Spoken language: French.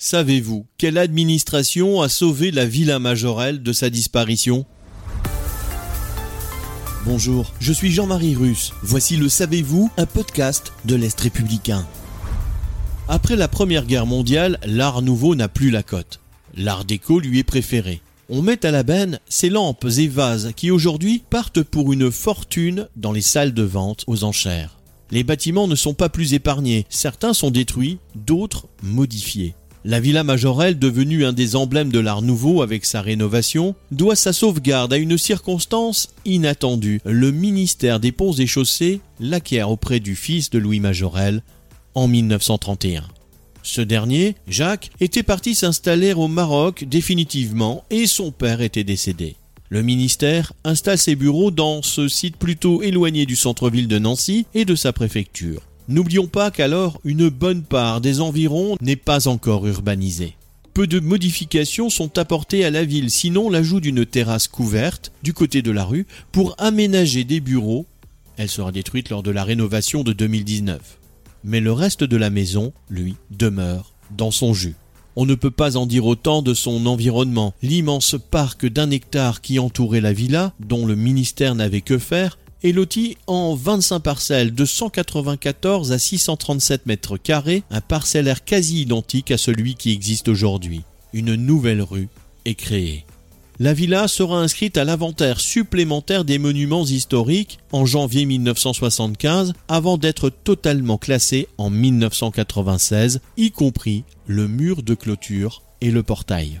Savez-vous quelle administration a sauvé la Villa Majorelle de sa disparition? Bonjour, je suis Jean-Marie Russe. Voici le Savez-vous, un podcast de l'Est républicain. Après la Première Guerre mondiale, l'art nouveau n'a plus la cote. L'art déco lui est préféré. On met à la benne ces lampes et vases qui aujourd'hui partent pour une fortune dans les salles de vente aux enchères. Les bâtiments ne sont pas plus épargnés, certains sont détruits, d'autres modifiés. La Villa Majorelle, devenue un des emblèmes de l'art nouveau avec sa rénovation, doit sa sauvegarde à une circonstance inattendue. Le ministère des Ponts et Chaussées l'acquiert auprès du fils de Louis Majorelle en 1931. Ce dernier, Jacques, était parti s'installer au Maroc définitivement et son père était décédé. Le ministère installe ses bureaux dans ce site plutôt éloigné du centre-ville de Nancy et de sa préfecture. N'oublions pas qu'alors une bonne part des environs n'est pas encore urbanisée. Peu de modifications sont apportées à la ville, sinon l'ajout d'une terrasse couverte du côté de la rue pour aménager des bureaux. Elle sera détruite lors de la rénovation de 2019. Mais le reste de la maison, lui, demeure dans son jus. On ne peut pas en dire autant de son environnement. L'immense parc d'un hectare qui entourait la villa, dont le ministère n'avait que faire, est loti en 25 parcelles de 194 à 637 mètres carrés, un parcellaire quasi identique à celui qui existe aujourd'hui. Une nouvelle rue est créée. La villa sera inscrite à l'inventaire supplémentaire des monuments historiques en janvier 1975 avant d'être totalement classée en 1996, y compris le mur de clôture et le portail.